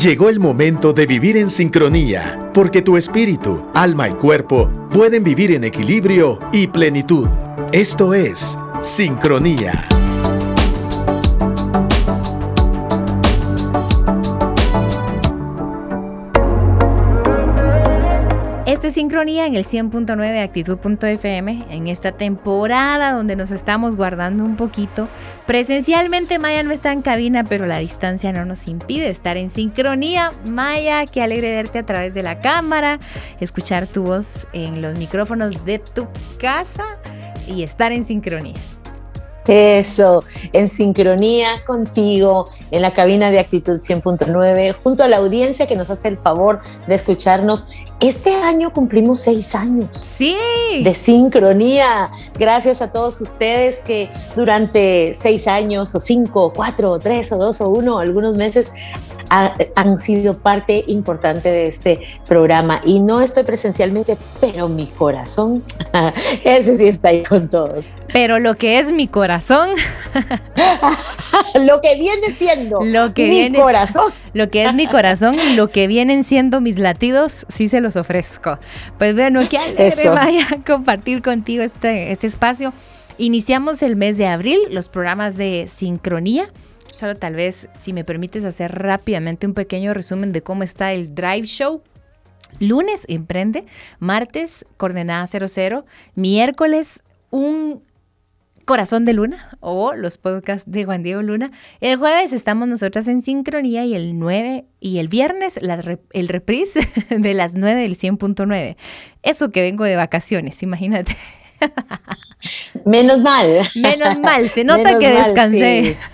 Llegó el momento de vivir en sincronía, porque tu espíritu, alma y cuerpo pueden vivir en equilibrio y plenitud. Esto es sincronía. En el 100.9 Actitud.fm en esta temporada donde nos estamos guardando un poquito. Presencialmente Maya no está en cabina, pero la distancia no nos impide estar en sincronía. Maya, qué alegre verte a través de la cámara, escuchar tu voz en los micrófonos de tu casa y estar en sincronía. Eso, en sincronía contigo, en la cabina de Actitud 100.9, junto a la audiencia que nos hace el favor de escucharnos. Este año cumplimos seis años. Sí. De sincronía. Gracias a todos ustedes que durante seis años, o cinco, o cuatro, o tres, o dos, o uno, algunos meses, han sido parte importante de este programa. Y no estoy presencialmente, pero mi corazón, ese sí está ahí con todos. Pero lo que es mi corazón. lo que viene siendo lo que mi corazón. Lo que es mi corazón lo que vienen siendo mis latidos, sí se los ofrezco. Pues bueno, qué alegre vaya a compartir contigo este, este espacio. Iniciamos el mes de abril los programas de sincronía Solo tal vez, si me permites hacer rápidamente un pequeño resumen de cómo está el Drive Show. Lunes, emprende. Martes, coordenada 00. Miércoles, un Corazón de Luna o los podcasts de Juan Diego Luna. El jueves estamos nosotras en sincronía y el 9 y el viernes el reprise de las 9 del 100.9. Eso que vengo de vacaciones, imagínate. Menos mal. Menos mal, se nota que descansé.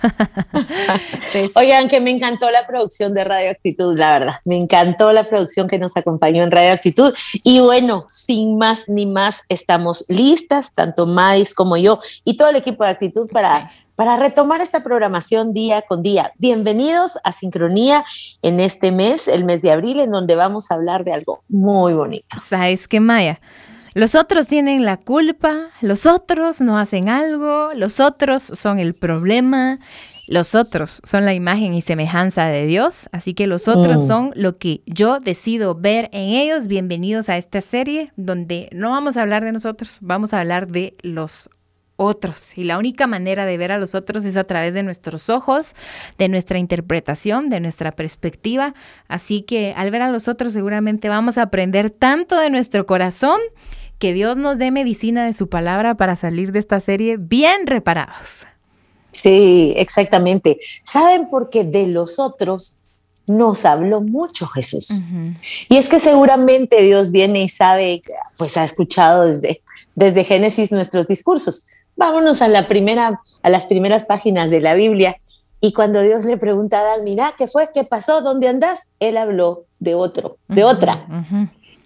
Pues Oigan, que me encantó la producción de Radio Actitud, la verdad. Me encantó la producción que nos acompañó en Radio Actitud. Y bueno, sin más ni más, estamos listas, tanto Mais como yo y todo el equipo de Actitud para para retomar esta programación día con día. Bienvenidos a Sincronía en este mes, el mes de abril, en donde vamos a hablar de algo muy bonito. ¿Sabes qué, Maya? Los otros tienen la culpa, los otros no hacen algo, los otros son el problema, los otros son la imagen y semejanza de Dios, así que los otros mm. son lo que yo decido ver en ellos. Bienvenidos a esta serie donde no vamos a hablar de nosotros, vamos a hablar de los otros. Y la única manera de ver a los otros es a través de nuestros ojos, de nuestra interpretación, de nuestra perspectiva. Así que al ver a los otros seguramente vamos a aprender tanto de nuestro corazón que Dios nos dé medicina de su palabra para salir de esta serie bien reparados. Sí, exactamente. ¿Saben por qué de los otros nos habló mucho Jesús? Y es que seguramente Dios viene y sabe, pues ha escuchado desde, desde Génesis nuestros discursos. Vámonos a la primera, a las primeras páginas de la Biblia. Y cuando Dios le pregunta a Adán, mira, ¿qué fue? ¿Qué pasó? ¿Dónde andas? Él habló de otro, de otra.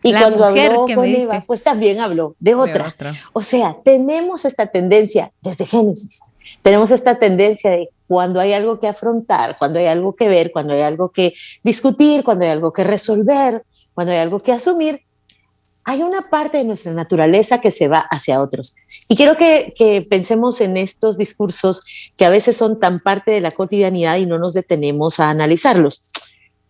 Y cuando habló con Eva, pues también habló de otra. O sea, tenemos esta tendencia desde Génesis, tenemos esta tendencia de cuando hay algo que afrontar, cuando hay algo que ver, cuando hay algo que discutir, cuando hay algo que resolver, cuando hay algo que asumir, hay una parte de nuestra naturaleza que se va hacia otros. Y quiero que, que, pensemos en estos discursos que a veces son tan parte de la cotidianidad y no nos detenemos a analizarlos.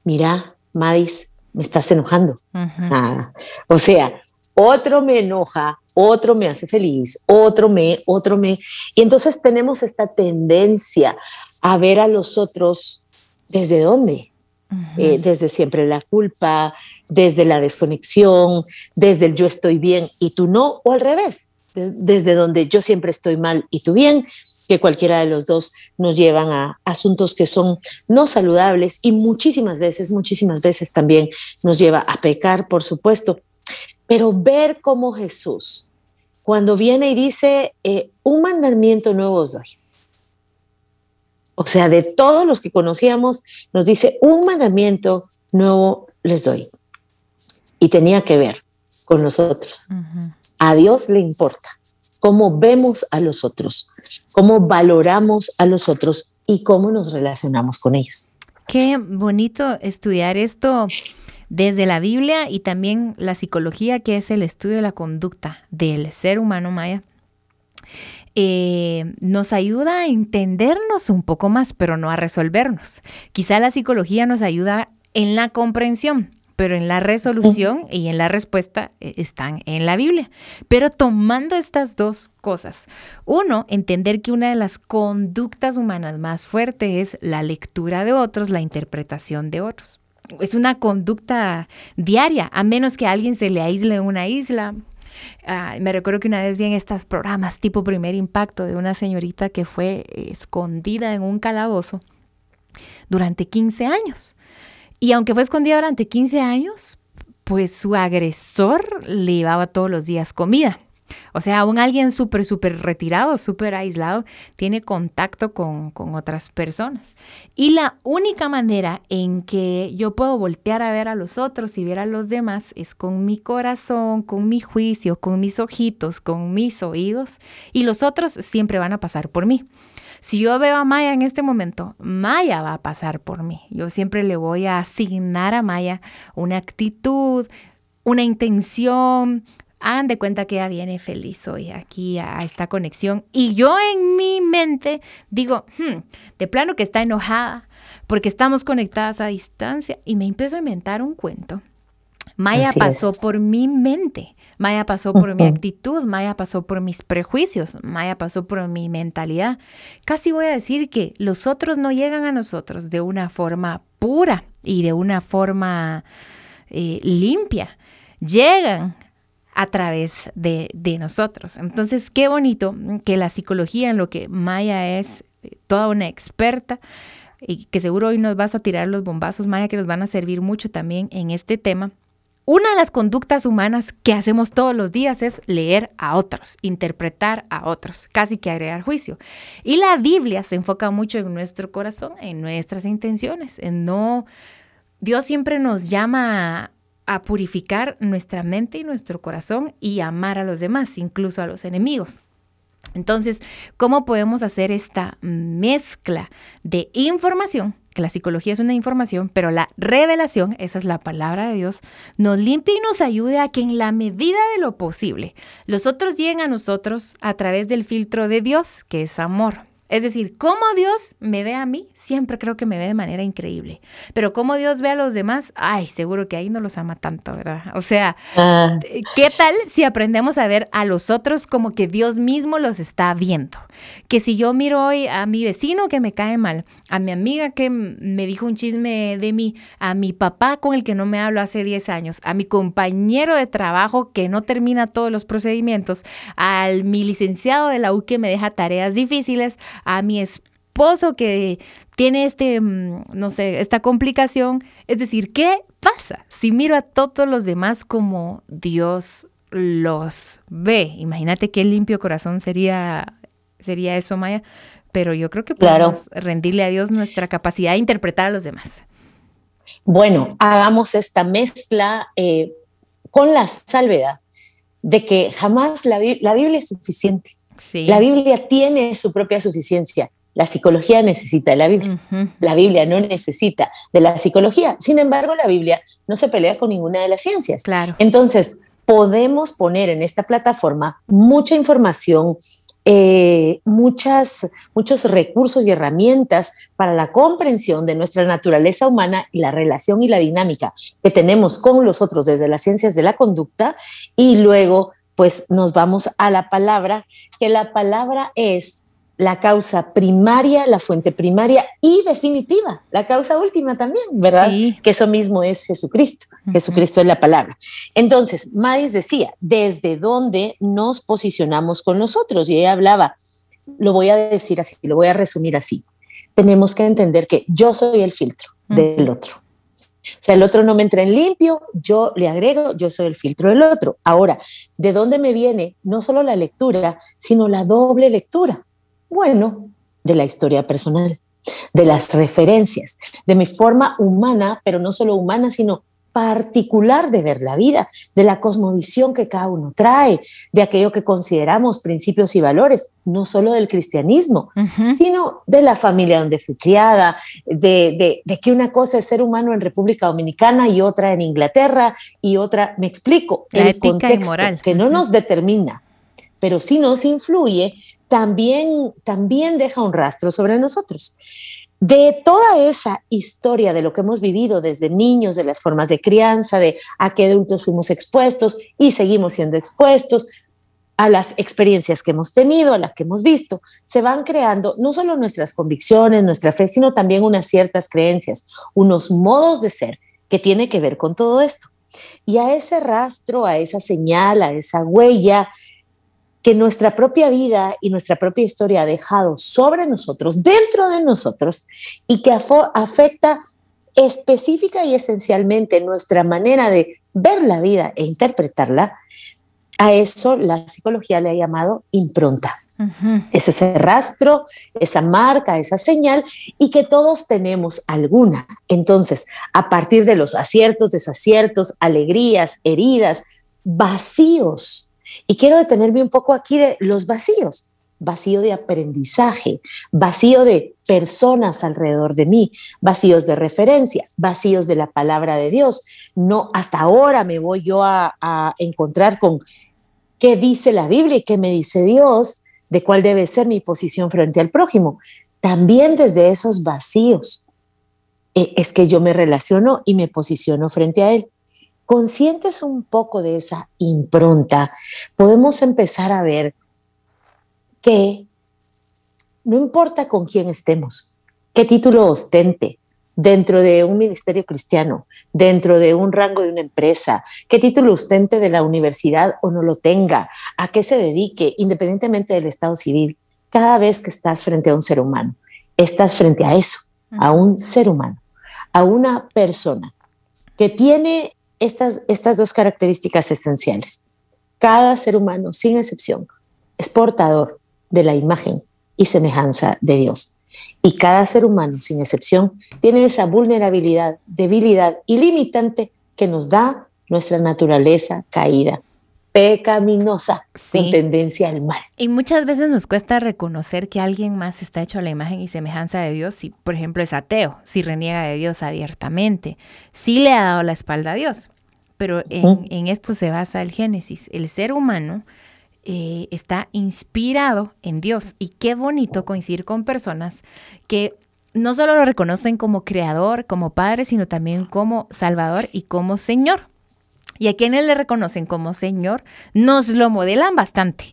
Mira, Madis, me estás enojando. Ah, o sea, otro me enoja, otro me hace feliz, otro me, otro me. Y entonces tenemos esta tendencia a ver a los otros desde dónde. Eh, desde siempre la culpa, desde la desconexión, desde el yo estoy bien y tú no, o al revés, desde donde yo siempre estoy mal y tú bien, que cualquiera de los dos nos llevan a asuntos que son no saludables y muchísimas veces, muchísimas veces también nos lleva a pecar, por supuesto. Pero ver cómo Jesús, cuando viene y dice, eh, un mandamiento nuevo os doy. O sea, de todos los que conocíamos, nos dice, un mandamiento nuevo les doy. Y tenía que ver con nosotros. A Dios le importa cómo vemos a los otros, cómo valoramos a los otros y cómo nos relacionamos con ellos. Qué bonito estudiar esto desde la Biblia y también la psicología, que es el estudio de la conducta del ser humano maya. Eh, nos ayuda a entendernos un poco más, pero no a resolvernos. Quizá la psicología nos ayuda en la comprensión, pero en la resolución y en la respuesta eh, están en la Biblia. Pero tomando estas dos cosas, uno, entender que una de las conductas humanas más fuertes es la lectura de otros, la interpretación de otros. Es una conducta diaria, a menos que a alguien se le aísle en una isla, Ah, me recuerdo que una vez vi en estos programas tipo primer impacto de una señorita que fue escondida en un calabozo durante 15 años. Y aunque fue escondida durante 15 años, pues su agresor le llevaba todos los días comida. O sea, aún alguien súper, súper retirado, súper aislado, tiene contacto con, con, otras personas. Y la única manera en que yo puedo voltear a ver a los otros y ver a los demás es con mi corazón, con mi juicio, con mis ojitos, con mis oídos. Y los otros siempre van a pasar por mí. Si yo veo a Maya en este momento, Maya va a pasar por mí. Yo siempre le voy a asignar a Maya una actitud, una intención. Hagan de cuenta que ella viene feliz hoy aquí a esta conexión. Y yo en mi mente digo, hmm, de plano que está enojada porque estamos conectadas a distancia. Y me empiezo a inventar un cuento. Maya pasó por mi mente. Maya pasó por mi actitud, Maya pasó por mis prejuicios, Maya pasó por mi mentalidad. Casi voy a decir que los otros no llegan a nosotros de una forma pura y de una forma eh, limpia llegan a través de, nosotros. Entonces, qué bonito que la psicología, en lo que Maya es eh, toda una experta, y que seguro hoy nos vas a tirar los bombazos, Maya, que nos van a servir mucho también en este tema. Una de las conductas humanas que hacemos todos los días es leer a otros, interpretar a otros, casi que agregar juicio. Y la Biblia se enfoca mucho en nuestro corazón, en nuestras intenciones, en no... Dios siempre nos llama a purificar nuestra mente y nuestro corazón y amar a los demás, incluso a los enemigos. Entonces, ¿cómo podemos hacer esta mezcla de información? Que la psicología es una información, pero la revelación, esa es la palabra de Dios, nos limpia y nos ayude a que en la medida de lo posible los otros lleguen a nosotros a través del filtro de Dios, que es amor. Es decir, cómo Dios me ve a mí, siempre creo que me ve de manera increíble. Pero cómo Dios ve a los demás, ay, seguro que ahí no los ama tanto, ¿verdad? O sea, ah. ¿qué tal si aprendemos a ver a los otros como que Dios mismo los está viendo? Que si yo miro hoy a mi vecino que me cae mal, a mi amiga que me dijo un chisme de mí, a mi papá con el que no me hablo hace 10 años, a mi compañero de trabajo que no termina todos los procedimientos, al mi licenciado de la U que me deja tareas difíciles, a mi esposo que tiene este, mm, no sé, esta complicación. Es decir, ¿qué pasa si miro a todos los demás como Dios los ve? Imagínate qué limpio corazón sería, sería eso, Maya. Pero yo creo que podemos rendirle a Dios nuestra capacidad de interpretar a los demás. Bueno, hagamos esta mezcla eh, con la salvedad de que jamás la Biblia es suficiente. La Biblia tiene su propia suficiencia. La psicología necesita de la Biblia. La Biblia no necesita de la psicología. Sin embargo, la Biblia no se pelea con ninguna de las ciencias. Claro. Entonces, podemos poner en esta plataforma mucha información, eh, muchas, muchos recursos y herramientas para la comprensión de nuestra naturaleza humana y la relación y la dinámica que tenemos con los otros desde las ciencias de la conducta y luego pues nos vamos a la palabra, que la palabra es la causa primaria, la fuente primaria y definitiva, la causa última también, ¿verdad? Que eso mismo es Jesucristo. Jesucristo es la palabra. Entonces, Madis decía, ¿desde dónde nos posicionamos con nosotros? Y ella hablaba, lo voy a decir así, lo voy a resumir así. Tenemos que entender que yo soy el filtro del otro. Sea, el otro no me entra en limpio, yo le agrego, yo soy el filtro del otro. Ahora, ¿de dónde me viene no solo la lectura, sino la doble lectura? Bueno, de la historia personal, de las referencias, de mi forma humana, pero no solo humana, sino particular de ver la vida, de la cosmovisión que cada uno trae, de aquello que consideramos principios y valores, no solo del cristianismo, sino de la familia donde fui criada, de, que una cosa es ser humano en República Dominicana y otra en Inglaterra y otra, me explico, el contexto que no nos determina, pero sí nos influye, también, también deja un rastro sobre nosotros. De toda esa historia de lo que hemos vivido desde niños, de las formas de crianza, de a qué adultos fuimos expuestos y seguimos siendo expuestos, a las experiencias que hemos tenido, a las que hemos visto, se van creando no solo nuestras convicciones, nuestra fe, sino también unas ciertas creencias, unos modos de ser que tiene que ver con todo esto. Y a ese rastro, a esa señal, a esa huella que nuestra propia vida y nuestra propia historia ha dejado sobre nosotros, dentro de nosotros, y que afecta específica y esencialmente nuestra manera de ver la vida e interpretarla, a eso la psicología le ha llamado impronta. Es ese rastro, esa marca, esa señal y que todos tenemos alguna. Entonces, a partir de los aciertos, desaciertos, alegrías, heridas, vacíos. Y quiero detenerme un poco aquí de los vacíos. Vacío de aprendizaje, vacío de personas alrededor de mí, vacíos de referencias, vacíos de la palabra de Dios. No, hasta ahora me voy yo a, encontrar con qué dice la Biblia y qué me dice Dios, de cuál debe ser mi posición frente al prójimo. También desde esos vacíos eh, es que yo me relaciono y me posiciono frente a Él. Conscientes un poco de esa impronta, podemos empezar a ver que no importa con quién estemos, qué título ostente, dentro de un ministerio cristiano, dentro de un rango de una empresa, qué título ostente de la universidad o no lo tenga, a qué se dedique, independientemente del estado civil, cada vez que estás frente a un ser humano, estás frente a eso, a un ser humano, a una persona que tiene estas, estas dos características esenciales. Cada ser humano, sin excepción, es portador de la imagen y semejanza de Dios. Y cada ser humano, sin excepción, tiene esa vulnerabilidad, debilidad y limitante que nos da nuestra naturaleza caída, pecaminosa, con tendencia al mal. Y muchas veces nos cuesta reconocer que alguien más está hecho a la imagen y semejanza de Dios, si por ejemplo es ateo, si reniega de Dios abiertamente, si le ha dado la espalda a Dios. Pero en, en esto se basa el Génesis. El ser humano eh, está inspirado en Dios. Y qué bonito coincidir con personas que no solo lo reconocen como creador, como padre, sino también como salvador y como Señor. Y a quienes le reconocen como Señor, nos lo modelan bastante.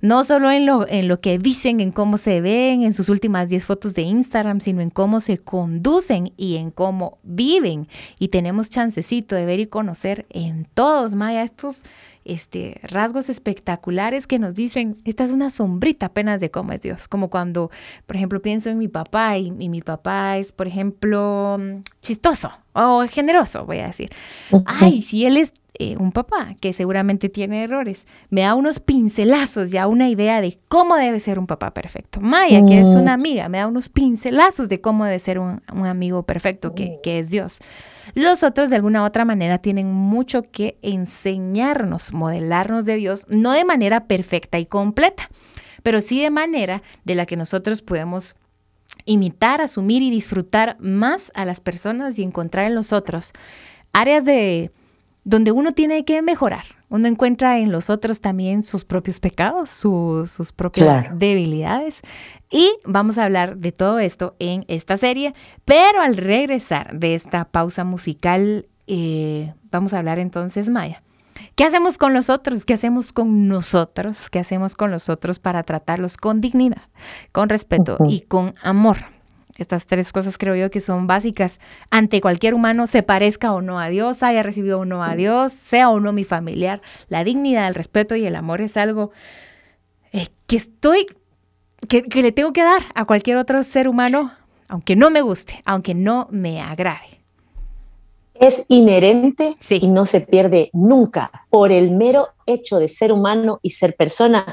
No solo en lo, en lo que dicen, en cómo se ven, en sus últimas 10 fotos de Instagram, sino en cómo se conducen y en cómo viven. Y tenemos chancecito de ver y conocer en todos, Maya, estos este, rasgos espectaculares que nos dicen, esta es una sombrita apenas de cómo es Dios. Como cuando, por ejemplo, pienso en mi papá y, mi papá es, por ejemplo, chistoso o generoso, voy a decir. Ay, si él es eh, un papá que seguramente tiene errores, me da unos pincelazos, ya una idea de cómo debe ser un papá perfecto. Maya, que es una mm. amiga, me da unos pincelazos de cómo debe ser un, amigo perfecto, que, que es Dios. Los otros de alguna u otra manera tienen mucho que enseñarnos, modelarnos de Dios, no de manera perfecta y completa, pero sí de manera de la que nosotros podemos imitar, asumir y disfrutar más a las personas y encontrar en los otros áreas de donde uno tiene que mejorar. Uno encuentra en los otros también sus propios pecados, sus propias debilidades. Y vamos a hablar de todo esto en esta serie. Pero al regresar de esta pausa musical, eh, vamos a hablar entonces, Maya. ¿Qué hacemos con los otros? ¿Qué hacemos con nosotros? ¿Qué hacemos con los otros para tratarlos con dignidad, con respeto y con amor? Estas tres cosas creo yo que son básicas ante cualquier humano, se parezca o no a Dios, haya recibido o no a Dios, sea o no mi familiar. La dignidad, el respeto y el amor es algo eh, que estoy, que, le tengo que dar a cualquier otro ser humano, aunque no me guste, aunque no me agrade. Es inherente y no se pierde nunca por el mero hecho de ser humano y ser persona,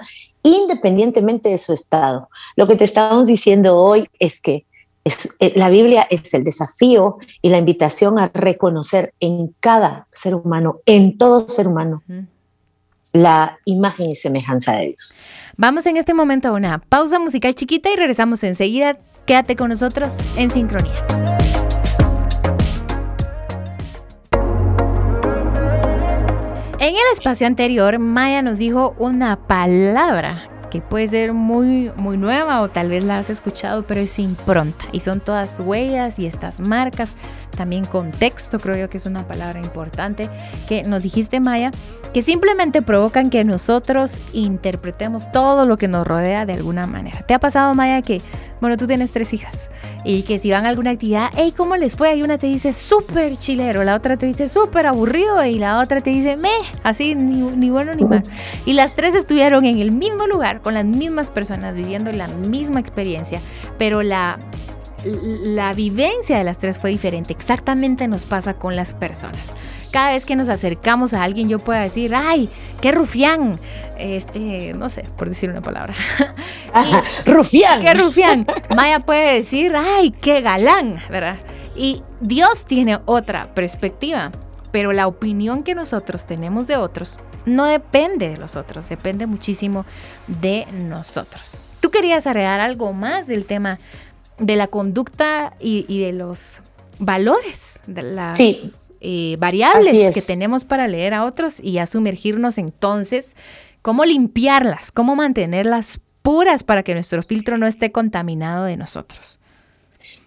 independientemente de su estado. Lo que te estamos diciendo hoy es que eh, la Biblia es el desafío y la invitación a reconocer en cada ser humano, en todo ser humano, la imagen y semejanza de Dios. Vamos en este momento a una pausa musical chiquita y regresamos enseguida. Quédate con nosotros en sincronía. En el espacio anterior, Maya nos dijo una palabra que puede ser muy, muy nueva o tal vez la has escuchado, pero es impronta. Y son todas huellas y estas marcas, también contexto, creo yo que es una palabra importante que nos dijiste Maya, que simplemente provocan que nosotros interpretemos todo lo que nos rodea de alguna manera. ¿Te ha pasado Maya que, bueno, tú tienes tres hijas y que si van a alguna actividad, hey, ¿cómo les fue? Y una te dice súper chilero, la otra te dice súper aburrido y la otra te dice, me, así, ni, ni bueno ni mal. Y las tres estuvieron en el mismo lugar, con las mismas personas, viviendo la misma experiencia, pero la la vivencia de las tres fue diferente. Exactamente nos pasa con las personas. Cada vez que nos acercamos a alguien, yo puedo decir, ay, qué rufián. Este, no sé, por decir una palabra. rufián. Qué rufián. Maya puede decir, ay, qué galán, ¿verdad? Y Dios tiene otra perspectiva, pero la opinión que nosotros tenemos de otros no depende de los otros, depende muchísimo de nosotros. ¿Tú querías agregar algo más del tema de la conducta y, de los valores, de las eh, variables que tenemos para leer a otros y a sumergirnos entonces, cómo limpiarlas, cómo mantenerlas puras para que nuestro filtro no esté contaminado de nosotros.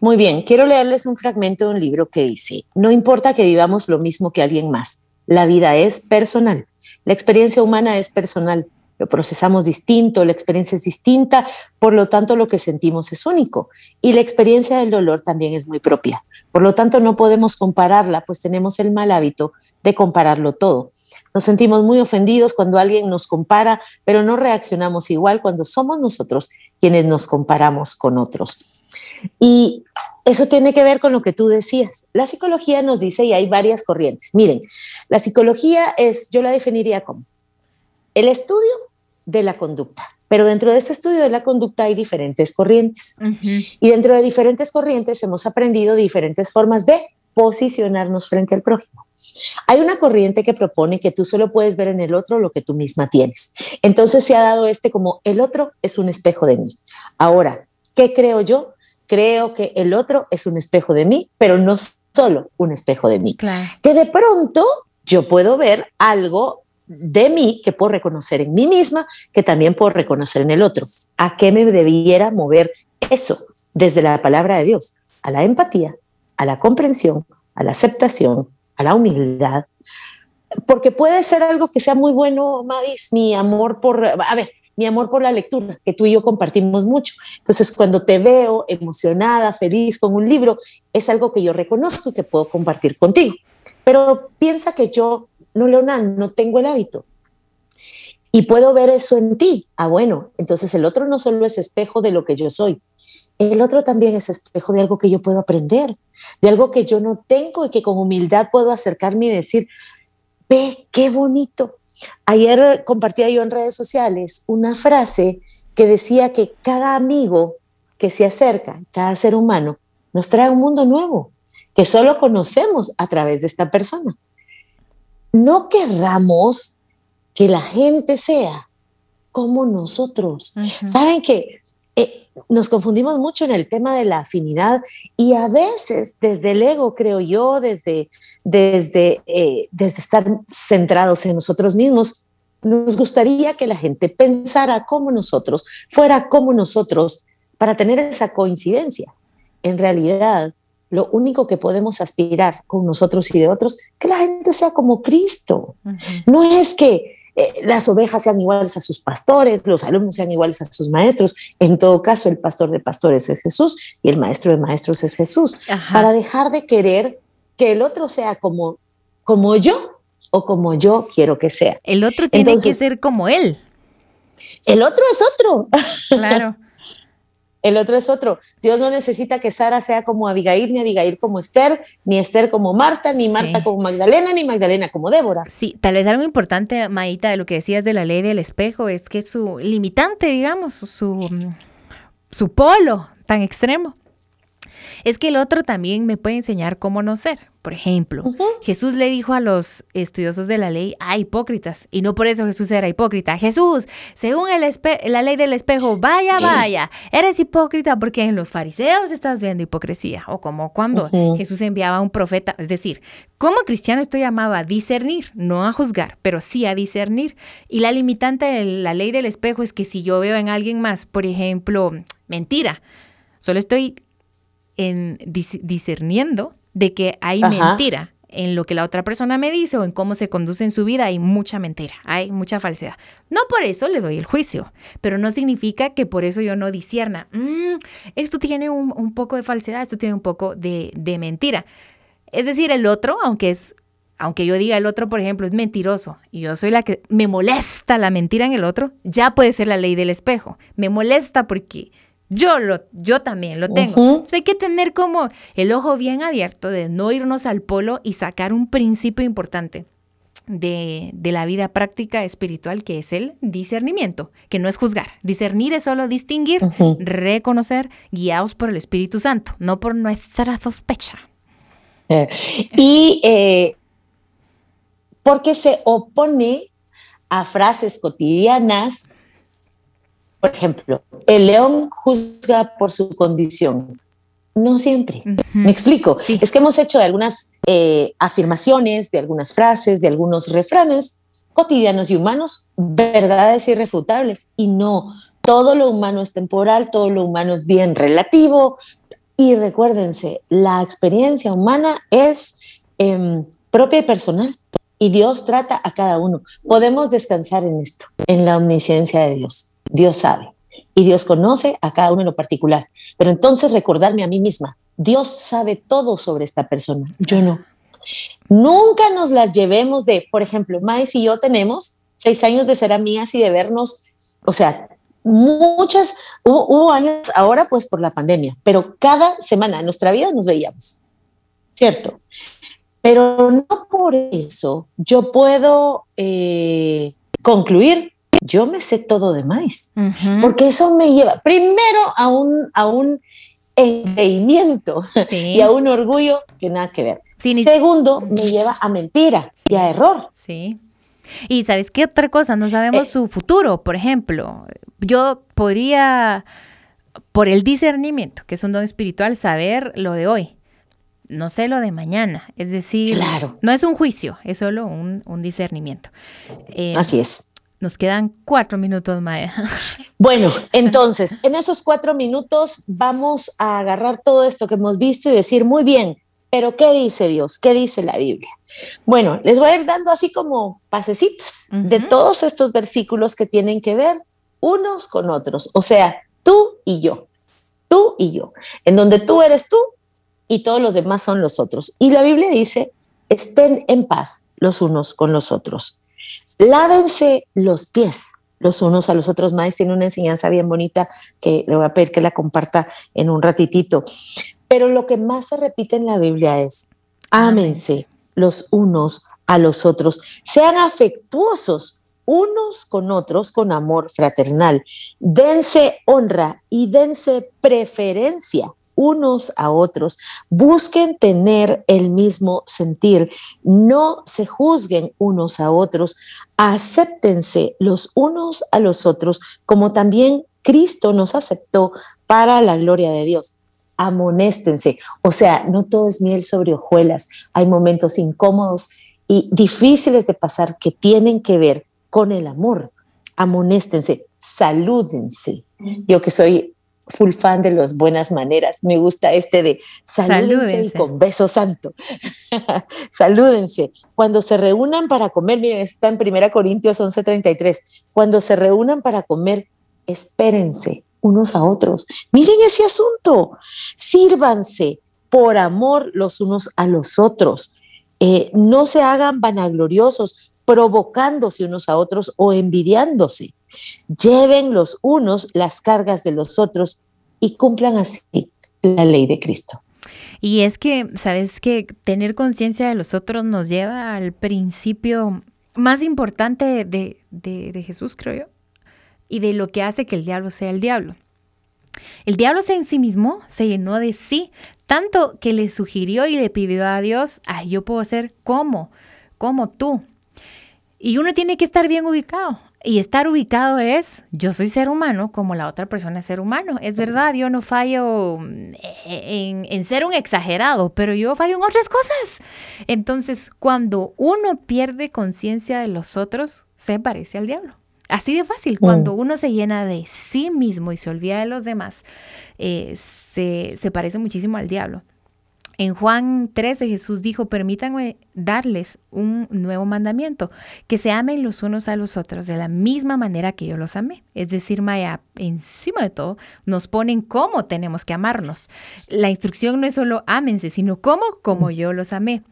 Muy bien, quiero leerles un fragmento de un libro que dice, no importa que vivamos lo mismo que alguien más, la vida es personal, la experiencia humana es personal, lo procesamos distinto, la experiencia es distinta, por lo tanto lo que sentimos es único y la experiencia del dolor también es muy propia. Por lo tanto no podemos compararla, pues tenemos el mal hábito de compararlo todo. Nos sentimos muy ofendidos cuando alguien nos compara, pero no reaccionamos igual cuando somos nosotros quienes nos comparamos con otros. Y eso tiene que ver con lo que tú decías. La psicología nos dice, y hay varias corrientes. Miren, la psicología es, yo la definiría como el estudio de la conducta. Pero dentro de ese estudio de la conducta hay diferentes corrientes. Y dentro de diferentes corrientes hemos aprendido diferentes formas de posicionarnos frente al prójimo. Hay una corriente que propone que tú solo puedes ver en el otro lo que tú misma tienes. Entonces se ha dado este como el otro es un espejo de mí. Ahora, ¿qué creo yo? Creo que el otro es un espejo de mí, pero no solo un espejo de mí. Que de pronto yo puedo ver algo de mí que puedo reconocer en mí misma, que también puedo reconocer en el otro. ¿A qué me debiera mover eso desde la palabra de Dios? A la empatía, a la comprensión, a la aceptación, a la humildad. Porque puede ser algo que sea muy bueno, Madis, mi amor por, a ver, mi amor por la lectura, que tú y yo compartimos mucho. Entonces, cuando te veo emocionada, feliz con un libro, es algo que yo reconozco y que puedo compartir contigo. Pero piensa que yo no leo nada, no tengo el hábito. Y puedo ver eso en ti. Ah, bueno, entonces el otro no solo es espejo de lo que yo soy, el otro también es espejo de algo que yo puedo aprender, de algo que yo no tengo y que con humildad puedo acercarme y decir, ve, qué bonito. Ayer compartía yo en redes sociales una frase que decía que cada amigo que se acerca, cada ser humano, nos trae un mundo nuevo, que solo conocemos a través de esta persona no querramos que la gente sea como nosotros. Saben que eh, nos confundimos mucho en el tema de la afinidad y a veces desde el ego, creo yo, desde, desde, eh, desde estar centrados en nosotros mismos, nos gustaría que la gente pensara como nosotros, fuera como nosotros, para tener esa coincidencia. En realidad, lo único que podemos aspirar con nosotros y de otros, que la gente sea como Cristo. No es que eh, las ovejas sean iguales a sus pastores, los alumnos sean iguales a sus maestros. En todo caso, el pastor de pastores es Jesús y el maestro de maestros es Jesús. Para dejar de querer que el otro sea como, como yo o como yo quiero que sea. El otro tiene que ser como él. El otro es otro. Claro. El otro es otro. Dios no necesita que Sara sea como Abigail, ni Abigail como Esther, ni Esther como Marta, ni Marta como Magdalena, ni Magdalena como Débora. Sí, tal vez algo importante, Maíta, de lo que decías de la ley del espejo, es que su limitante, digamos, su, su polo tan extremo, es que el otro también me puede enseñar cómo no ser. Por ejemplo, Jesús le dijo a los estudiosos de la ley, ah, hipócritas, y no por eso Jesús era hipócrita. Jesús, según el la ley del espejo, vaya, vaya, eres hipócrita porque en los fariseos estás viendo hipocresía. O como cuando Jesús enviaba a un profeta, es decir, como cristiano estoy llamado a discernir, no a juzgar, pero sí a discernir. Y la limitante de la ley del espejo es que si yo veo en alguien más, por ejemplo, mentira, solo estoy en discerniendo de que hay mentira en lo que la otra persona me dice o en cómo se conduce en su vida, hay mucha mentira, hay mucha falsedad. No por eso le doy el juicio, pero no significa que por eso yo no disierna, mm, esto tiene un, poco de falsedad, esto tiene un poco de, de mentira. Es decir, el otro, aunque es aunque yo diga el otro, por ejemplo, es mentiroso y yo soy la que me molesta la mentira en el otro, ya puede ser la ley del espejo. Me molesta porque yo, lo, yo también lo tengo. hay que tener como el ojo bien abierto de no irnos al polo y sacar un principio importante de, la vida práctica espiritual que es el discernimiento, que no es juzgar. Discernir es solo distinguir, reconocer, guiados por el Espíritu Santo, no por nuestra sospecha. Eh, y eh, porque se opone a frases cotidianas por ejemplo, el león juzga por su condición. No siempre. Me explico. Es que hemos hecho algunas eh, afirmaciones, de algunas frases, de algunos refranes cotidianos y humanos, verdades irrefutables. Y no, todo lo humano es temporal, todo lo humano es bien relativo. Y recuérdense, la experiencia humana es em, propia y personal. Y Dios trata a cada uno. Podemos descansar en esto, en la omnisciencia de Dios. Dios sabe y Dios conoce a cada uno en lo particular. Pero entonces recordarme a mí misma, Dios sabe todo sobre esta persona, yo no. Nunca nos las llevemos de, por ejemplo, Mais y yo tenemos seis años de ser amigas y de vernos, o sea, muchas, hubo, años ahora pues por la pandemia, pero cada semana en nuestra vida nos veíamos, ¿cierto? Pero no por eso yo puedo eh, concluir yo me sé todo de más, porque eso me lleva primero a un, a un engreimiento y a un orgullo que nada que ver. Segundo, me lleva a mentira y a error. Sí. Y sabes qué otra cosa, no sabemos eh. su futuro, por ejemplo. Yo podría, por el discernimiento, que es un don espiritual, saber lo de hoy. No sé lo de mañana. Es decir, no es un juicio, es solo un, discernimiento. Eh, Así es. Nos quedan cuatro minutos, Maya. Bueno, entonces, en esos cuatro minutos vamos a agarrar todo esto que hemos visto y decir, muy bien, pero ¿qué dice Dios? ¿Qué dice la Biblia? Bueno, les voy a ir dando así como pasecitas de todos estos versículos que tienen que ver unos con otros. O sea, tú y yo, tú y yo, en donde tú eres tú y todos los demás son los otros. Y la Biblia dice, estén en paz los unos con los otros. Lávense los pies los unos a los otros. Más tiene una enseñanza bien bonita que le voy a pedir que la comparta en un ratitito. Pero lo que más se repite en la Biblia es, ámense los unos a los otros, sean afectuosos unos con otros con amor fraternal, dense honra y dense preferencia unos a otros, busquen tener el mismo sentir, no se juzguen unos a otros, acéptense los unos a los otros, como también Cristo nos aceptó para la gloria de Dios. Amonéstense, o sea, no todo es miel sobre hojuelas, hay momentos incómodos y difíciles de pasar que tienen que ver con el amor. Amonéstense, salúdense. Yo que soy full fan de las buenas maneras. Me gusta este de salúdense, con beso santo. salúdense. Cuando se reúnan para comer, miren, está en 1 Corintios 11:33. Cuando se reúnan para comer, espérense unos a otros. Miren ese asunto. Sírvanse por amor los unos a los otros. Eh, no se hagan vanagloriosos, provocándose unos a otros o envidiándose lleven los unos las cargas de los otros y cumplan así la ley de Cristo. Y es que, ¿sabes que Tener conciencia de los otros nos lleva al principio más importante de, de, Jesús, creo yo, y de lo que hace que el diablo sea el diablo. El diablo en sí mismo se llenó de sí, tanto que le sugirió y le pidió a Dios, ay, yo puedo ser como, como tú. Y uno tiene que estar bien ubicado. Y estar ubicado es, yo soy ser humano como la otra persona es ser humano. Es verdad, yo no fallo en, en, ser un exagerado, pero yo fallo en otras cosas. Entonces, cuando uno pierde conciencia de los otros, se parece al diablo. Así de fácil, cuando mm. uno se llena de sí mismo y se olvida de los demás, eh, se, se parece muchísimo al diablo. En Juan 13 Jesús dijo, permítanme darles un nuevo mandamiento, que se amen los unos a los otros de la misma manera que yo los amé. Es decir, Maya, encima de todo, nos ponen cómo tenemos que amarnos. La instrucción no es solo ámense, sino cómo, como yo los amé.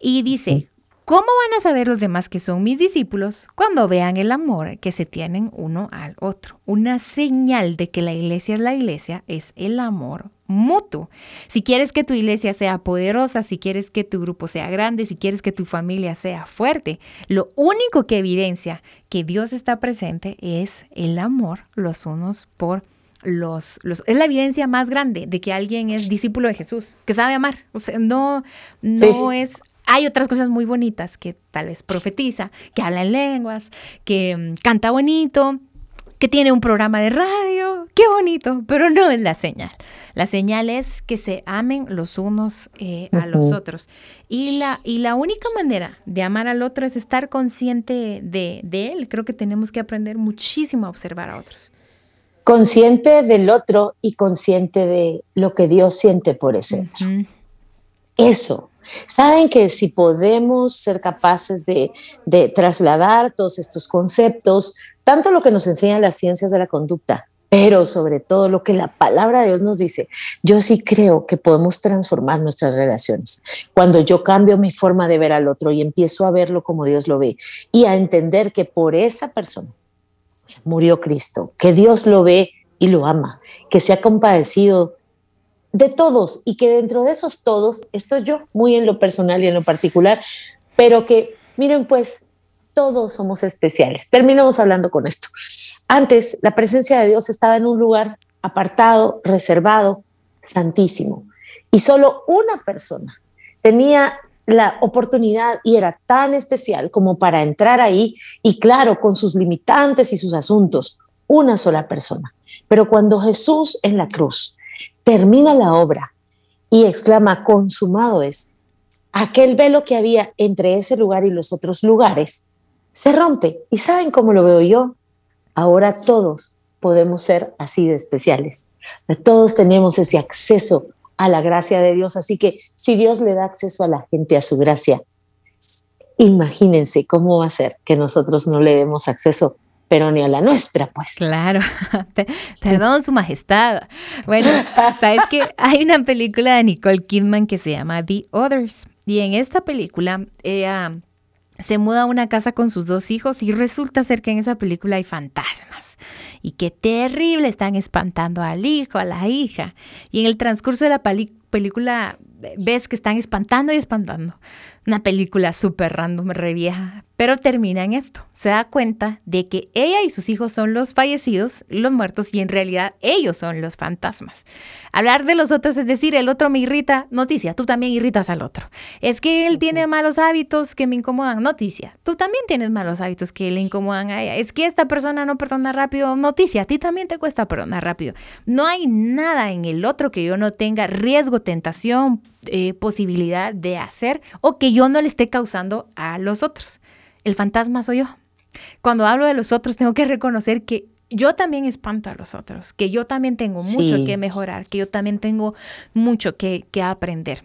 Y dice, ¿Cómo van a saber los demás que son mis discípulos cuando vean el amor que se tienen uno al otro? Una señal de que la iglesia es la iglesia es el amor mutuo. Si quieres que tu iglesia sea poderosa, si quieres que tu grupo sea grande, si quieres que tu familia sea fuerte, lo único que evidencia que Dios está presente es el amor los unos por los, los, es la evidencia más grande de que alguien es discípulo de Jesús, que sabe amar. O sea, no, no es hay otras cosas muy bonitas que tal vez profetiza, que habla en lenguas, que mm, canta bonito, que tiene un programa de radio, qué bonito, pero no es la señal. La señal es que se amen los unos eh, a los otros. Y la, y la única manera de amar al otro es estar consciente de, él. Creo que tenemos que aprender muchísimo a observar a otros. Consciente del otro y consciente de lo que Dios siente por ese otro. Eso Saben que si podemos ser capaces de, trasladar todos estos conceptos, tanto lo que nos enseñan las ciencias de la conducta, pero sobre todo lo que la palabra de Dios nos dice, yo sí creo que podemos transformar nuestras relaciones. Cuando yo cambio mi forma de ver al otro y empiezo a verlo como Dios lo ve y a entender que por esa persona murió Cristo, que Dios lo ve y lo ama, que se ha compadecido de todos y que dentro de esos todos estoy yo, muy en lo personal y en lo particular, pero que miren pues todos somos especiales. Terminamos hablando con esto. Antes la presencia de Dios estaba en un lugar apartado, reservado, santísimo. Y solo una persona tenía la oportunidad y era tan especial como para entrar ahí y claro, con sus limitantes y sus asuntos, una sola persona. Pero cuando Jesús en la cruz termina la obra y exclama, consumado es. Aquel velo que había entre ese lugar y los otros lugares se rompe. ¿Y saben cómo lo veo yo? Ahora todos podemos ser así de especiales. Todos tenemos ese acceso a la gracia de Dios. Así que si Dios le da acceso a la gente a su gracia, imagínense cómo va a ser que nosotros no le demos acceso pero ni a la nuestra, pues. Claro, perdón, su majestad. Bueno, sabes que hay una película de Nicole Kidman que se llama The Others, y en esta película ella se muda a una casa con sus dos hijos y resulta ser que en esa película hay fantasmas. Y qué terrible, están espantando al hijo, a la hija. Y en el transcurso de la película ves que están espantando y espantando. Una película súper random, re vieja, pero termina en esto. Se da cuenta de que ella y sus hijos son los fallecidos, los muertos, y en realidad ellos son los fantasmas. Hablar de los otros es decir, el otro me irrita, noticia, tú también irritas al otro. Es que él tiene malos hábitos que me incomodan, noticia, tú también tienes malos hábitos que le incomodan a ella. Es que esta persona no perdona rápido, noticia, a ti también te cuesta perdonar rápido. No hay nada en el otro que yo no tenga riesgo, tentación, eh, posibilidad de hacer o que yo no le esté causando a los otros. El fantasma soy yo. Cuando hablo de los otros, tengo que reconocer que yo también espanto a los otros, que yo también tengo mucho que mejorar, que yo también tengo mucho que, que aprender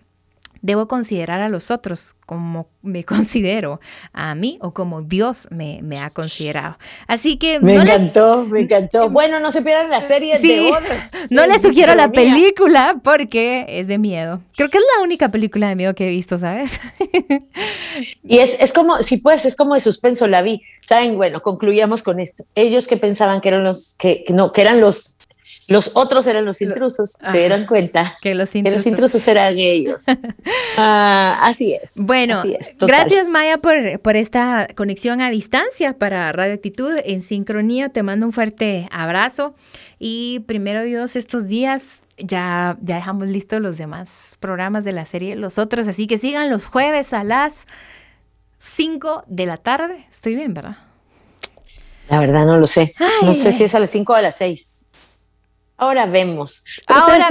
debo considerar a los otros como me considero a mí o como Dios me, ha considerado. Así que... Me encantó, me encantó. Bueno, no se pierdan la serie de otros. No les sugiero la película porque es de miedo. Creo que es la única película de miedo que he visto, ¿sabes? y es, como, si pues, es como de suspenso, la vi. Saben, bueno, concluyamos con esto. Ellos que pensaban que eran los, que, no, que eran los los otros eran los intrusos, se dieron cuenta que los intrusos, eran ellos. Ah, así es. Bueno, gracias Maya por, por esta conexión a distancia para Radio Actitud en sincronía. Te mando un fuerte abrazo y primero Dios estos días ya, ya dejamos listos los demás programas de la serie, los otros, así que sigan los jueves a las 5 de la tarde. Estoy bien, ¿verdad? La verdad no lo sé. no sé si es a las 5 o a las 6. Ahora vemos. ahora,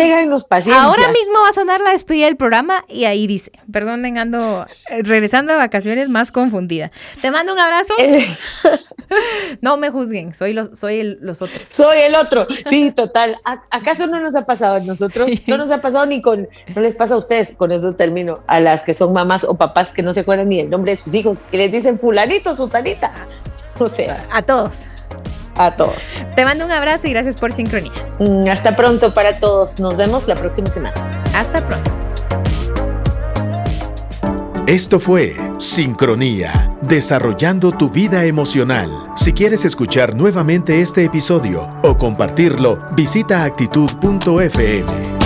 paciencia. Ahora mismo va a sonar la despedida del programa y ahí dice, perdón, ando eh, regresando de vacaciones más confundida. Te mando un abrazo. no me juzguen, soy los, soy los otros. Soy el otro. Sí, total. ¿Acaso no nos ha pasado a nosotros? No nos ha pasado ni con, no les pasa a ustedes, con eso termino, a las que son mamás o papás que no se acuerdan ni el nombre de sus hijos, que les dicen fulanito, sutanita. O sea, a todos a todos. Te mando un abrazo y gracias por sincronía. Mm, hasta pronto para todos. Nos vemos la próxima semana. Hasta pronto. Esto fue Sincronía, desarrollando tu vida emocional. Si quieres escuchar nuevamente este episodio o compartirlo, visita actitud.fm.